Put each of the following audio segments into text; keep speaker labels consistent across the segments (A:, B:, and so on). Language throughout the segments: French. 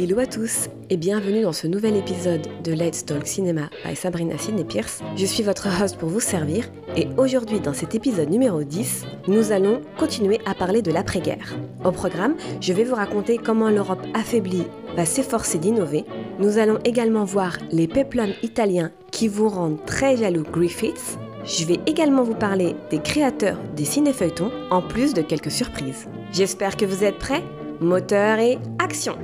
A: Hello à tous et bienvenue dans ce nouvel épisode de Let's Talk Cinema by Sabrina Sidney Pierce. Je suis votre host pour vous servir et aujourd'hui dans cet épisode numéro 10, nous allons continuer à parler de l'après-guerre. Au programme, je vais vous raconter comment l'Europe affaiblie va s'efforcer d'innover. Nous allons également voir les peplums italiens qui vous rendent très jaloux Griffiths. Je vais également vous parler des créateurs des ciné-feuilletons en plus de quelques surprises. J'espère que vous êtes prêts Moteur et action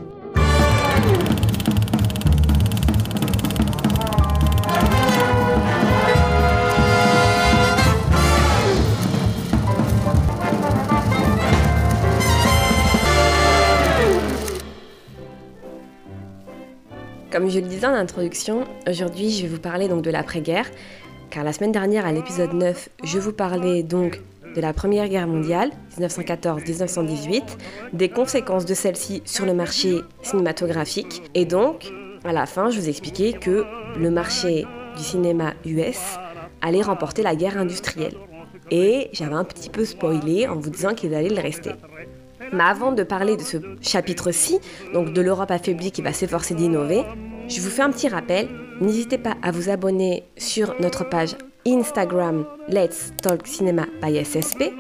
A: Comme je le disais en introduction, aujourd'hui je vais vous parler donc de l'après-guerre, car la semaine dernière à l'épisode 9, je vous parlais donc de la Première Guerre mondiale, 1914-1918, des conséquences de celle-ci sur le marché cinématographique, et donc à la fin je vous expliquais que le marché du cinéma US allait remporter la guerre industrielle. Et j'avais un petit peu spoilé en vous disant qu'il allait le rester. Mais avant de parler de ce chapitre-ci, donc de l'Europe affaiblie qui va s'efforcer d'innover, je vous fais un petit rappel. N'hésitez pas à vous abonner sur notre page Instagram Let's Talk Cinema by SSP.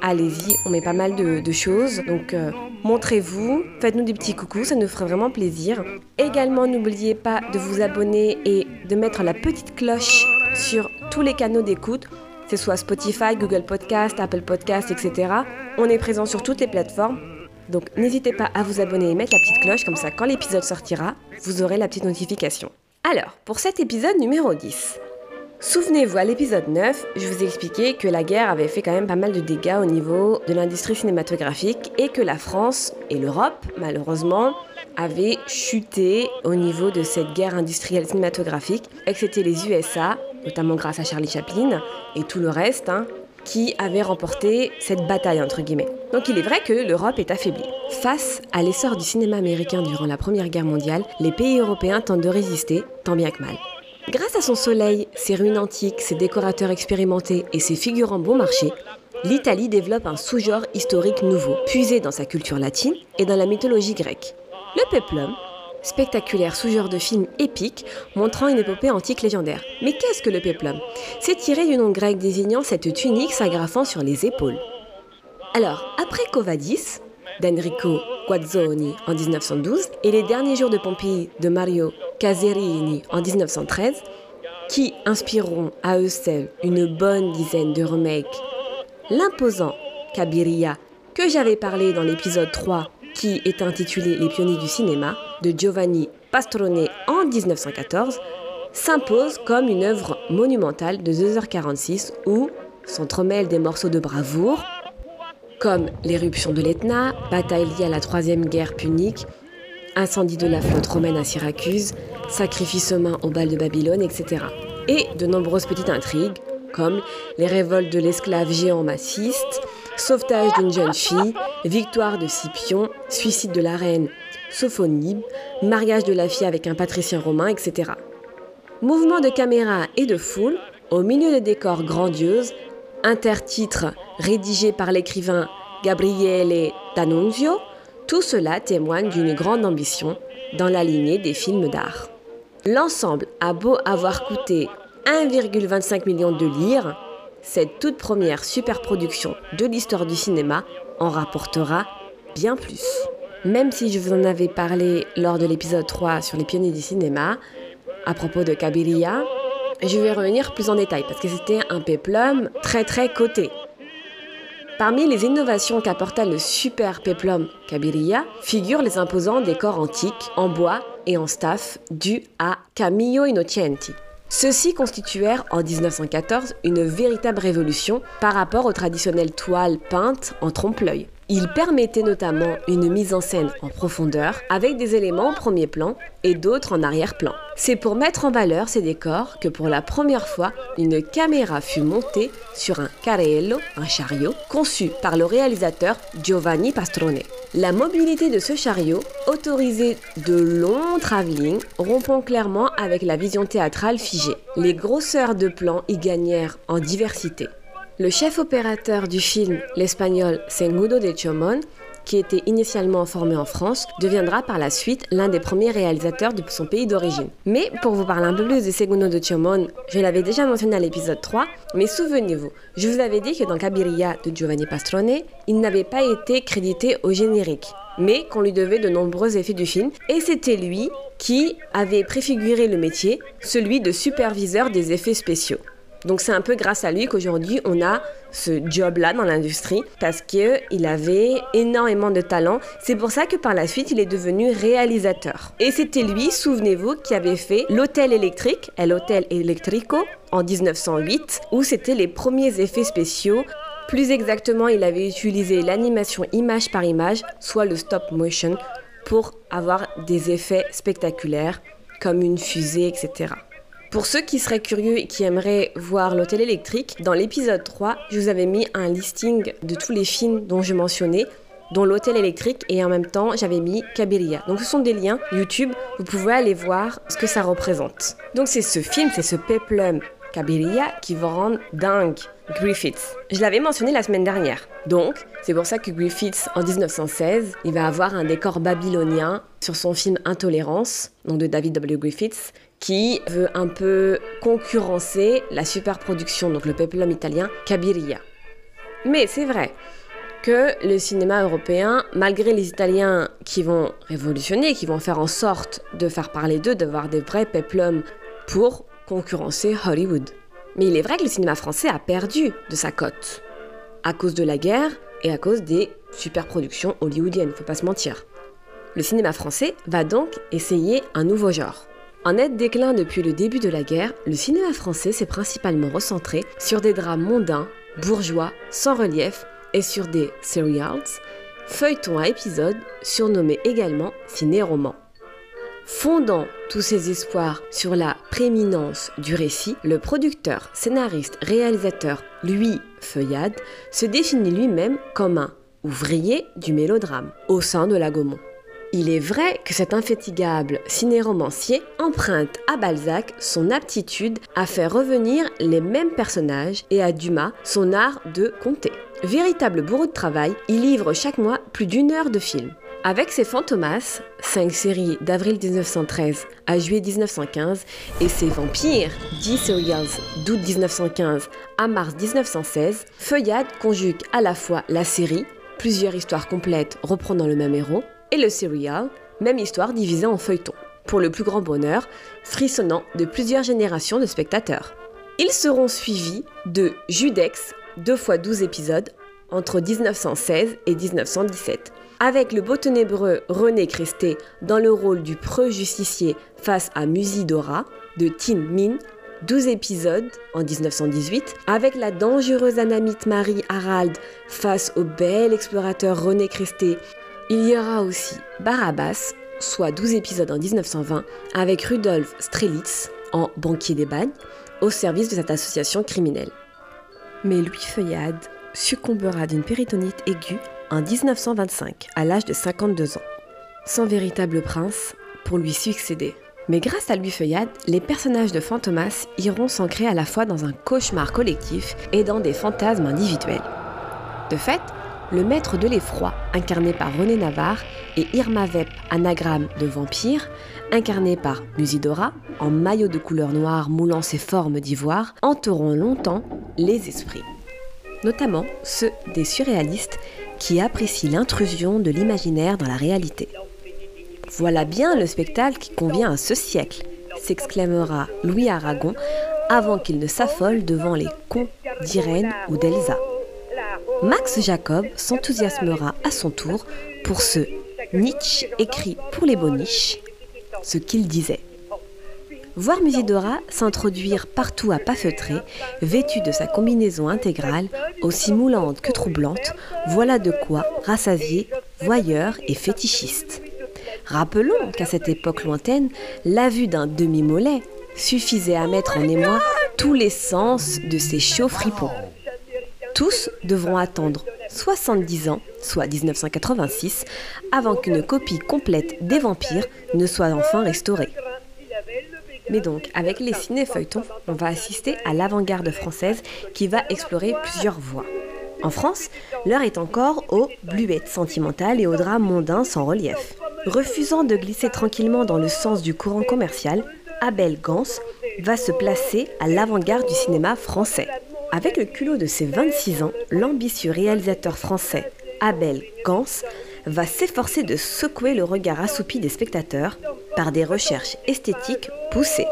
A: Allez-y, on met pas mal de, choses. Donc euh, montrez-vous, faites-nous des petits coucous, ça nous ferait vraiment plaisir. Également, n'oubliez pas de vous abonner et de mettre la petite cloche sur tous les canaux d'écoute que ce soit Spotify, Google Podcast, Apple Podcast, etc. On est présent sur toutes les plateformes. Donc n'hésitez pas à vous abonner et mettre la petite cloche, comme ça quand l'épisode sortira, vous aurez la petite notification. Alors, pour cet épisode numéro 10, Souvenez-vous, à l'épisode 9, je vous ai expliqué que la guerre avait fait quand même pas mal de dégâts au niveau de l'industrie cinématographique et que la France et l'Europe, malheureusement, avaient chuté au niveau de cette guerre industrielle cinématographique et que c'était les USA notamment grâce à Charlie Chaplin et tout le reste, hein, qui avaient remporté cette bataille, entre guillemets. Donc il est vrai que l'Europe est affaiblie. Face à l'essor du cinéma américain durant la Première Guerre mondiale, les pays européens tentent de résister, tant bien que mal. Grâce à son soleil, ses ruines antiques, ses décorateurs expérimentés et ses figurants bon marché, l'Italie développe un sous-genre historique nouveau, puisé dans sa culture latine et dans la mythologie grecque. Le peplum, spectaculaire sous-genre de film épique montrant une épopée antique légendaire. Mais qu'est-ce que le peplum? C'est tiré du nom grec désignant cette tunique s'agrafant sur les épaules. Alors, après Covadis, d'Enrico Guazzoni en 1912 et Les derniers jours de Pompéi de Mario Caserini en 1913, qui inspireront à eux seuls une bonne dizaine de remakes, l'imposant Cabiria, que j'avais parlé dans l'épisode 3 qui est intitulé Les pionniers du cinéma de Giovanni Pastrone en 1914, s'impose comme une œuvre monumentale de 2h46 où s'entremêlent des morceaux de bravoure comme l'éruption de l'Etna, bataille liée à la Troisième Guerre punique, incendie de la flotte romaine à Syracuse, sacrifice humain au bal de Babylone, etc. Et de nombreuses petites intrigues comme les révoltes de l'esclave géant massiste, sauvetage d'une jeune fille, victoire de Scipion, suicide de la reine Sophonibe, mariage de la fille avec un patricien romain, etc. Mouvement de caméra et de foule, au milieu de décors grandioses, intertitres rédigés par l'écrivain Gabriele D'Annunzio, tout cela témoigne d'une grande ambition dans la lignée des films d'art. L'ensemble a beau avoir coûté 1,25 million de lire, cette toute première superproduction de l'histoire du cinéma en rapportera bien plus. Même si je vous en avais parlé lors de l'épisode 3 sur les pionniers du cinéma, à propos de Kabiria, je vais revenir plus en détail parce que c'était un péplum très très coté. Parmi les innovations qu'apporta le super péplum Kabiria figurent les imposants décors antiques en bois et en staff dus à Camillo Innocenti. Ceux-ci constituèrent en 1914 une véritable révolution par rapport aux traditionnelles toiles peintes en trompe-l'œil. Ils permettaient notamment une mise en scène en profondeur avec des éléments en premier plan et d'autres en arrière-plan. C'est pour mettre en valeur ces décors que pour la première fois, une caméra fut montée sur un carrello, un chariot, conçu par le réalisateur Giovanni Pastrone. La mobilité de ce chariot autorisait de longs travelling, rompant clairement avec la vision théâtrale figée. Les grosseurs de plans y gagnèrent en diversité. Le chef opérateur du film, l'espagnol Sengudo de Chomon, qui était initialement formé en France, deviendra par la suite l'un des premiers réalisateurs de son pays d'origine. Mais pour vous parler un peu plus de Segundo de Chiomon, je l'avais déjà mentionné à l'épisode 3, mais souvenez-vous, je vous avais dit que dans Cabiria de Giovanni Pastrone, il n'avait pas été crédité au générique mais qu'on lui devait de nombreux effets du film. Et c'était lui qui avait préfiguré le métier, celui de superviseur des effets spéciaux. Donc c'est un peu grâce à lui qu'aujourd'hui on a ce job-là dans l'industrie parce qu'il avait énormément de talent. C'est pour ça que par la suite il est devenu réalisateur. Et c'était lui, souvenez-vous, qui avait fait l'hôtel électrique, l'hôtel Electrico, en 1908, où c'était les premiers effets spéciaux plus exactement, il avait utilisé l'animation image par image, soit le stop motion, pour avoir des effets spectaculaires, comme une fusée, etc. Pour ceux qui seraient curieux et qui aimeraient voir l'hôtel électrique, dans l'épisode 3, je vous avais mis un listing de tous les films dont je mentionnais, dont l'hôtel électrique et en même temps j'avais mis Kabylia. Donc ce sont des liens YouTube, vous pouvez aller voir ce que ça représente. Donc c'est ce film, c'est ce peplum Kabylia qui va rendre dingue Griffiths. Je l'avais mentionné la semaine dernière. Donc, c'est pour ça que Griffiths, en 1916, il va avoir un décor babylonien sur son film Intolérance, donc de David W. Griffiths, qui veut un peu concurrencer la superproduction, donc le peplum italien, Cabiria. Mais c'est vrai que le cinéma européen, malgré les Italiens qui vont révolutionner, qui vont faire en sorte de faire parler d'eux, d'avoir des vrais peplums pour concurrencer Hollywood. Mais il est vrai que le cinéma français a perdu de sa cote. À cause de la guerre et à cause des superproductions hollywoodiennes, faut pas se mentir. Le cinéma français va donc essayer un nouveau genre. En net déclin depuis le début de la guerre, le cinéma français s'est principalement recentré sur des drames mondains, bourgeois, sans relief et sur des serials, feuilletons à épisodes surnommés également ciné-romans. Fondant tous ses espoirs sur la prééminence du récit, le producteur, scénariste, réalisateur Louis Feuillade se définit lui-même comme un ouvrier du mélodrame au sein de la Gaumont. Il est vrai que cet infatigable ciné-romancier emprunte à Balzac son aptitude à faire revenir les mêmes personnages et à Dumas son art de conter. Véritable bourreau de travail, il livre chaque mois plus d'une heure de film. Avec ses Fantomas, cinq séries d'avril 1913 à juillet 1915, et ses Vampires, 10 serials d'août 1915 à mars 1916, Feuillade conjugue à la fois la série, plusieurs histoires complètes reprenant le même héros, et le serial, même histoire divisée en feuilletons, pour le plus grand bonheur, frissonnant de plusieurs générations de spectateurs. Ils seront suivis de Judex, 2 fois 12 épisodes, entre 1916 et 1917 avec le beau ténébreux René Cresté dans le rôle du preux justicier face à Musidora de Tin Min, 12 épisodes en 1918, avec la dangereuse anamite Marie Harald face au bel explorateur René Cresté. Il y aura aussi Barabbas, soit 12 épisodes en 1920, avec Rudolf Strelitz en banquier des bagnes, au service de cette association criminelle. Mais Louis Feuillade succombera d'une péritonite aiguë en 1925, à l'âge de 52 ans. Sans véritable prince pour lui succéder. Mais grâce à Louis Feuillade, les personnages de Fantomas iront s'ancrer à la fois dans un cauchemar collectif et dans des fantasmes individuels. De fait, le maître de l'effroi, incarné par René Navarre, et Irma Vep, anagramme de vampire, incarné par Musidora, en maillot de couleur noire moulant ses formes d'ivoire, hanteront longtemps les esprits. Notamment ceux des surréalistes qui apprécie l'intrusion de l'imaginaire dans la réalité. Voilà bien le spectacle qui convient à ce siècle, s'exclamera Louis Aragon avant qu'il ne s'affole devant les contes d'Irène ou d'Elsa. Max Jacob s'enthousiasmera à son tour pour ce Nietzsche écrit pour les boniches, ce qu'il disait. Voir Musidora s'introduire partout à pas feutré, vêtue de sa combinaison intégrale, aussi moulante que troublante, voilà de quoi rassasier voyeurs et fétichistes. Rappelons qu'à cette époque lointaine, la vue d'un demi-mollet suffisait à mettre en émoi tous les sens de ces chauds fripons. Tous devront attendre 70 ans, soit 1986, avant qu'une copie complète des vampires ne soit enfin restaurée. Mais donc, avec les ciné-feuilletons, on va assister à l'avant-garde française qui va explorer plusieurs voies. En France, l'heure est encore aux bluettes sentimentales et aux drames mondains sans relief. Refusant de glisser tranquillement dans le sens du courant commercial, Abel Gans va se placer à l'avant-garde du cinéma français. Avec le culot de ses 26 ans, l'ambitieux réalisateur français Abel Gans va s'efforcer de secouer le regard assoupi des spectateurs par des recherches esthétiques poussées.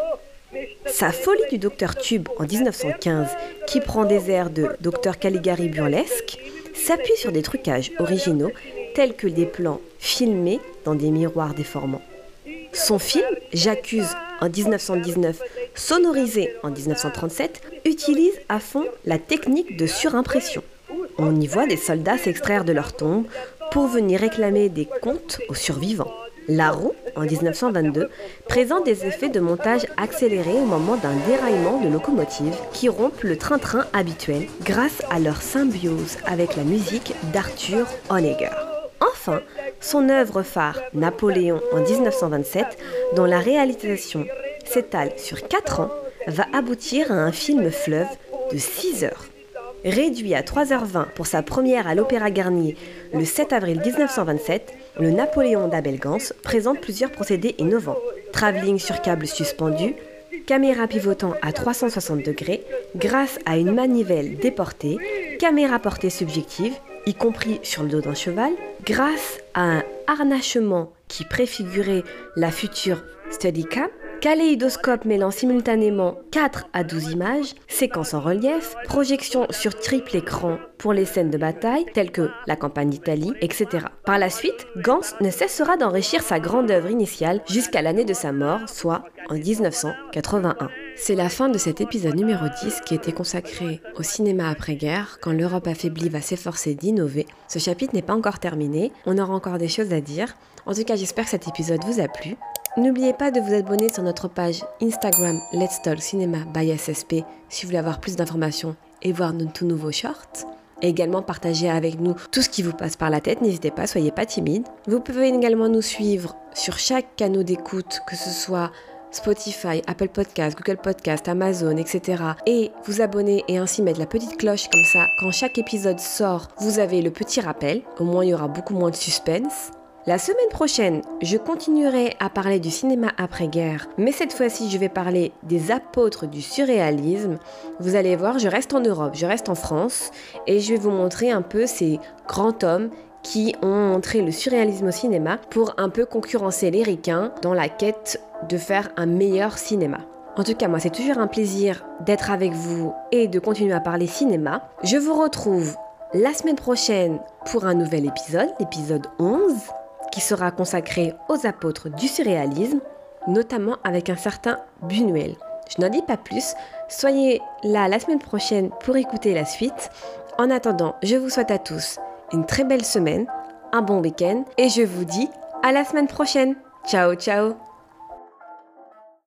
A: Sa folie du Docteur Tube en 1915, qui prend des airs de Docteur Caligari burlesque, s'appuie sur des trucages originaux tels que des plans filmés dans des miroirs déformants. Son film, J'accuse en 1919, sonorisé en 1937, utilise à fond la technique de surimpression. On y voit des soldats s'extraire de leur tombe pour venir réclamer des comptes aux survivants. La roue, en 1922, présente des effets de montage accélérés au moment d'un déraillement de locomotive qui rompent le train-train habituel grâce à leur symbiose avec la musique d'Arthur Honegger. Enfin, son œuvre phare, Napoléon en 1927, dont la réalisation s'étale sur 4 ans, va aboutir à un film fleuve de 6 heures. Réduit à 3h20 pour sa première à l'Opéra Garnier le 7 avril 1927, le Napoléon d'Abel Gans présente plusieurs procédés innovants. Travelling sur câble suspendu, caméra pivotant à 360 degrés grâce à une manivelle déportée, caméra portée subjective, y compris sur le dos d'un cheval, grâce à un harnachement qui préfigurait la future Steadicam, Kaléidoscope mêlant simultanément 4 à 12 images, séquences en relief, projection sur triple écran pour les scènes de bataille telles que la campagne d'Italie, etc. Par la suite, Gans ne cessera d'enrichir sa grande œuvre initiale jusqu'à l'année de sa mort, soit en 1981. C'est la fin de cet épisode numéro 10 qui était consacré au cinéma après-guerre, quand l'Europe affaiblie va s'efforcer d'innover. Ce chapitre n'est pas encore terminé, on aura encore des choses à dire. En tout cas, j'espère que cet épisode vous a plu. N'oubliez pas de vous abonner sur notre page Instagram Let's Talk Cinema by SSP si vous voulez avoir plus d'informations et voir nos tout nouveaux shorts. Et également partager avec nous tout ce qui vous passe par la tête, n'hésitez pas, soyez pas timide. Vous pouvez également nous suivre sur chaque canal d'écoute, que ce soit Spotify, Apple Podcast, Google Podcast, Amazon, etc. Et vous abonner et ainsi mettre la petite cloche comme ça, quand chaque épisode sort, vous avez le petit rappel. Au moins, il y aura beaucoup moins de suspense. La semaine prochaine, je continuerai à parler du cinéma après-guerre, mais cette fois-ci, je vais parler des apôtres du surréalisme. Vous allez voir, je reste en Europe, je reste en France, et je vais vous montrer un peu ces grands hommes qui ont montré le surréalisme au cinéma pour un peu concurrencer les ricains dans la quête de faire un meilleur cinéma. En tout cas, moi, c'est toujours un plaisir d'être avec vous et de continuer à parler cinéma. Je vous retrouve la semaine prochaine pour un nouvel épisode, l'épisode 11 qui sera consacré aux apôtres du surréalisme, notamment avec un certain Buñuel. Je n'en dis pas plus, soyez là la semaine prochaine pour écouter la suite. En attendant, je vous souhaite à tous une très belle semaine, un bon week-end et je vous dis à la semaine prochaine. Ciao ciao